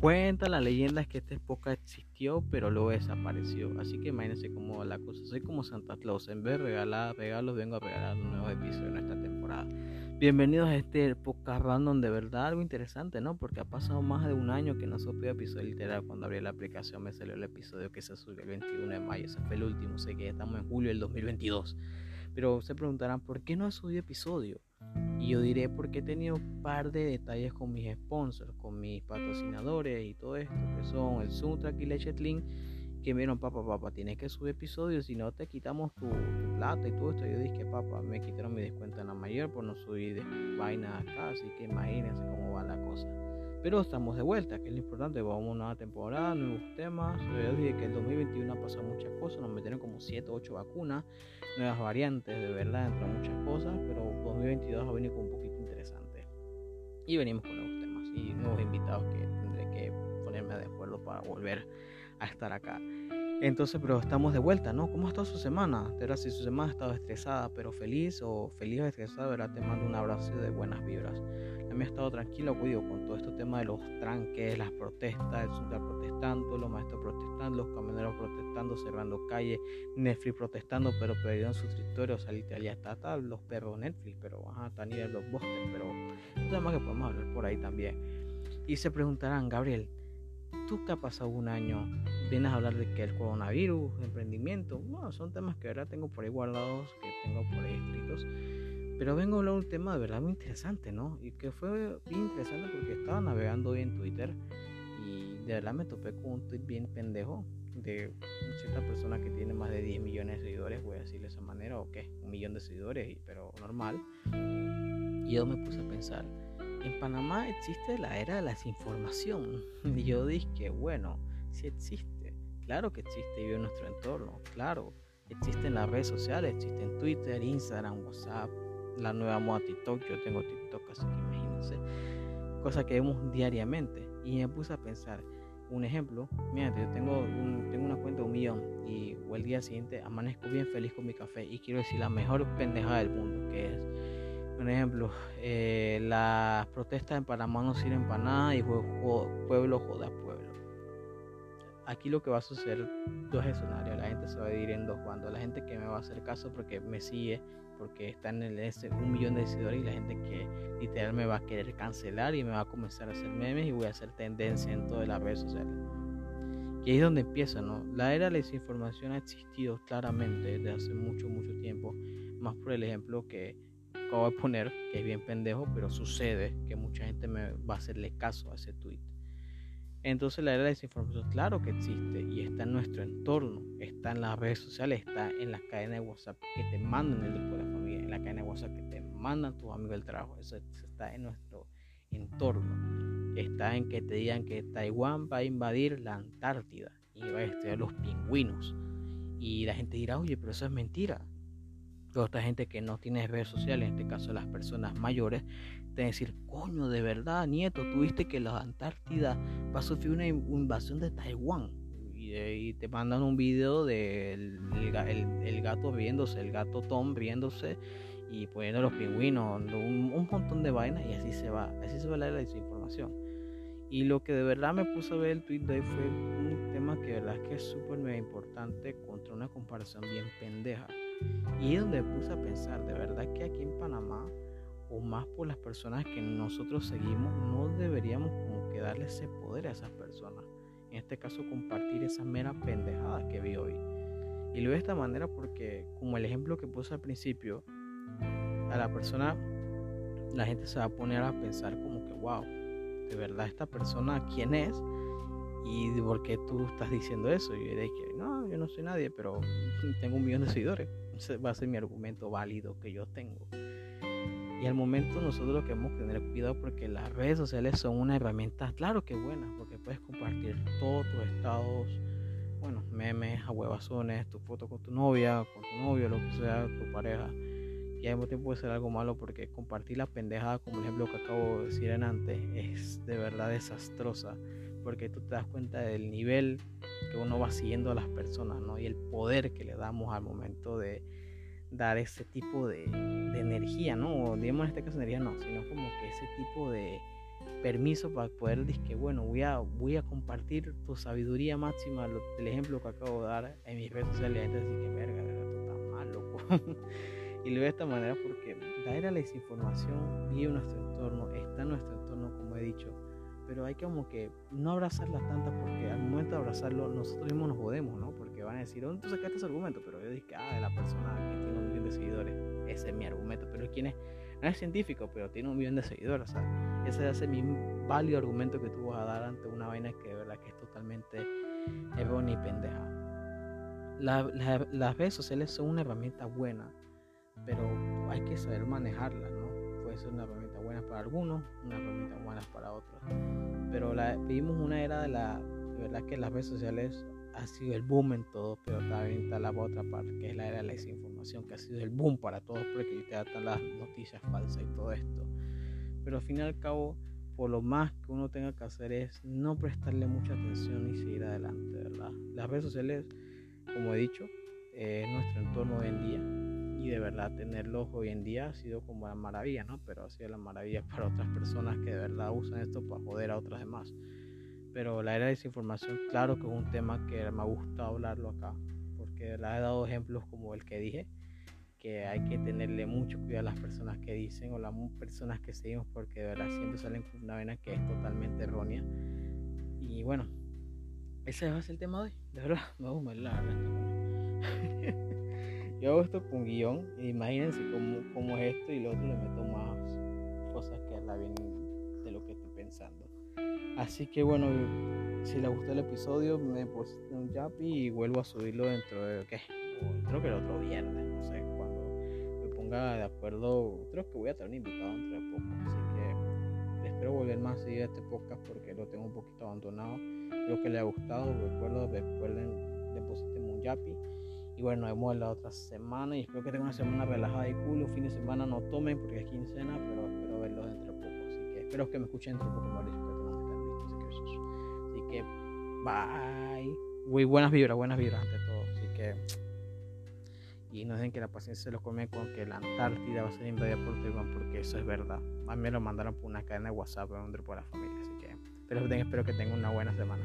Cuenta la leyenda es que esta época existió, pero luego desapareció. Así que imagínense cómo va la cosa. Soy como Santa Claus. En vez de regalar regalos, vengo a regalar un nuevo episodio en esta temporada. Bienvenidos a este podcast random. De verdad, algo interesante, ¿no? Porque ha pasado más de un año que no subió episodio literal. Cuando abrí la aplicación me salió el episodio que se subió el 21 de mayo. Ese fue el último. Sé que ya estamos en julio del 2022. Pero se preguntarán, ¿por qué no ha subido episodio? Y yo diré porque he tenido un par de detalles con mis sponsors, con mis patrocinadores y todo esto, que son el Soundtrack y Lechetlin, que me dijeron, papá, papá, tienes que subir episodios, si no te quitamos tu, plata y todo esto. Yo dije, papá, me quitaron mi descuento en la mayor por no subir vaina acá, así que imagínense cómo va la cosa. Pero estamos de vuelta, que es lo importante. Vamos a una nueva temporada, nuevos temas. Yo dije que el 2021 ha pasado muchas cosas. Nos metieron como 7 o 8 vacunas, nuevas variantes, de verdad, entre muchas cosas. Pero 2022 ha venido con un poquito interesante. Y venimos con nuevos temas y nuevos invitados que tendré que ponerme de acuerdo para volver a estar acá. Entonces, pero estamos de vuelta, ¿no? ¿Cómo ha estado su semana? De verdad, si su semana ha estado estresada, pero feliz o feliz o estresada, verdad, te mando un abrazo de buenas vibras. A mí he estado tranquilo, cuido con todo este tema de los tranques, las protestas, el Sundar protestando, los maestros protestando, los camioneros protestando, cerrando calles, Netflix protestando, pero perdieron su escritorio, o sea, ya está, tal, los perros Netflix, pero ajá, está a nivel los bosques, pero es tema que podemos hablar por ahí también. Y se preguntarán, Gabriel, tú que ha pasado un año, vienes a hablar de que el coronavirus, emprendimiento, bueno, son temas que ahora tengo por ahí guardados, que tengo por ahí escritos, pero vengo a hablar de un tema de verdad muy interesante, ¿no? Y que fue bien interesante porque estaba navegando hoy en Twitter y de verdad me topé con un tweet bien pendejo de cierta persona que tiene más de 10 millones de seguidores, voy a decirle de esa manera, o qué, un millón de seguidores, pero normal. Y yo me puse a pensar, en Panamá existe la era de la desinformación. Y yo dije, bueno, sí existe. Claro que existe y en nuestro entorno, claro. Existen las redes sociales, existen Twitter, Instagram, WhatsApp, la nueva moda TikTok. Yo tengo TikTok, así que imagínense. Cosas que vemos diariamente. Y me puse a pensar, un ejemplo, mira, yo tengo, tengo una cuenta de un millón y el día siguiente amanezco bien feliz con mi café y quiero decir la mejor pendejada del mundo, que es un ejemplo, eh, las protestas en Panamá no sirven para nada y pueblo joda pueblo. Aquí lo que va a suceder, dos escenarios, la gente se va a dividir en dos bandos, la gente que me va a hacer caso porque me sigue, porque está en ese un millón de seguidores y la gente que literal me va a querer cancelar y me va a comenzar a hacer memes y voy a hacer tendencia en todas las redes sociales. Ahí es donde empieza, ¿no? La era de la desinformación ha existido claramente desde hace mucho, mucho tiempo, más por el ejemplo que acabo de poner, que es bien pendejo, pero sucede que mucha gente me va a hacerle caso a ese tweet. Entonces la era de desinformación, claro que existe y está en nuestro entorno, está en las redes sociales, está en las cadenas de WhatsApp que te mandan el grupo de la familia, en la cadena de WhatsApp que te mandan tus amigos del trabajo, eso está en nuestro entorno. Está en que te digan que Taiwán va a invadir la Antártida y va a estudiar los pingüinos. Y la gente dirá, oye, pero eso es mentira otra gente que no tiene redes sociales, en este caso las personas mayores, te decir, coño, de verdad, nieto, tuviste que la Antártida va a sufrir una invasión de Taiwán. Y, te mandan un video del el, gato riéndose, el gato Tom riéndose y poniendo los pingüinos, un, montón de vainas y así se va, así se va la desinformación. Y lo que de verdad me puso a ver el tweet de hoy fue un tema que de verdad es que es súper importante contra una comparación bien pendeja. Y es donde me puse a pensar, de verdad que aquí en Panamá, o más por las personas que nosotros seguimos, no deberíamos como que darle ese poder a esas personas. En este caso, compartir esa mera pendejada que vi hoy. Y lo veo de esta manera porque, como el ejemplo que puse al principio, a la persona, la gente se va a poner a pensar como que, wow, de verdad esta persona, ¿quién es? ¿Y por qué tú estás diciendo eso? Y yo dije, no, yo no soy nadie, pero tengo un millón de seguidores va a ser mi argumento válido que yo tengo. Y al momento nosotros lo que hemos que tener cuidado porque las redes sociales son una herramienta, claro que buena, porque puedes compartir todos tus estados, bueno, memes, huevazones, tu foto con tu novia, con tu novio, lo que sea, tu pareja. Y al mismo tiempo puede ser algo malo porque compartir la pendejada, como el ejemplo que acabo de decir en antes, es de verdad desastrosa. Porque tú te das cuenta del nivel que uno va siguiendo a las personas, ¿no? Y el poder que le damos al momento de dar ese tipo de, energía, ¿no? O digamos en este caso energía no, sino como que ese tipo de, permiso para poder decir que bueno voy a voy a compartir tu sabiduría máxima el ejemplo que acabo de dar en mis redes sociales la gente dice que verga esto está mal loco y lo veo de esta manera porque la era la desinformación vive nuestro entorno está en nuestro entorno como he dicho pero hay que como que no abrazarla tanto porque al momento de abrazarlo nosotros mismos nos jodemos no porque van a decir ¿dónde tú sacaste ese argumento? pero yo dije ah de la persona de seguidores ese es mi argumento pero ¿quién es? no es científico, pero tiene un millón de seguidores. ese es mi válido argumento que tú vas a dar ante una vaina que de verdad que es totalmente errónea y pendeja. las redes sociales son una herramienta buena, pero hay que saber manejarla, ¿no? Puede ser una herramienta buena para algunos, una herramienta buena para otros. Pero la, vivimos una era de la, de verdad que las redes sociales ha sido el boom en todo, pero también está la otra parte, que es la era de la desinformación, que ha sido el boom para todos, porque te dan las noticias falsas y todo esto. Pero al fin y al cabo, por lo más que uno tenga que hacer es no prestarle mucha atención y seguir adelante, ¿verdad? Las redes sociales, como he dicho, es nuestro entorno hoy en día y de verdad tenerlos hoy en día ha sido como la maravilla, ¿no? Pero ha sido la maravilla para otras personas que de verdad usan esto para joder a otras demás. Pero la era de desinformación, claro que es un tema que me ha gustado hablarlo acá, porque le he dado ejemplos como el que dije, que hay que tenerle mucho cuidado a las personas que dicen o las personas que seguimos, porque de verdad siempre salen con una vena que es totalmente errónea. Y bueno, ese a ser el tema de hoy, de verdad, me gusta la Yo hago esto con guion, imagínense cómo, cómo es esto y lo otro le meto más cosas que la bien de lo que estoy pensando. Así que bueno, si les gustó el episodio, me puse un yapi y vuelvo a subirlo dentro de, ¿qué? Creo que el otro viernes, no sé, cuando me ponga de acuerdo. Creo que voy a tener un invitado dentro de poco, así que espero volver más a seguir este podcast porque lo tengo un poquito abandonado. Espero que les haya gustado, recuerden, depositen un yapi. Y bueno, nos vemos la otra semana y espero que tengan una semana relajada y cool. Un fin de semana no tomen porque es quincena, pero espero verlos dentro de poco. Así que espero que me escuchen dentro de poco, Mauricio que bye. Muy buenas vibras, buenas vibras ante todo. Así que. Y no dejen que la paciencia se lo come con que la Antártida va a ser invadida por Taiwán, porque eso es verdad. A mí me lo mandaron por una cadena de WhatsApp grupo de la familia. Así que. Pero espero que tengan una buena semana.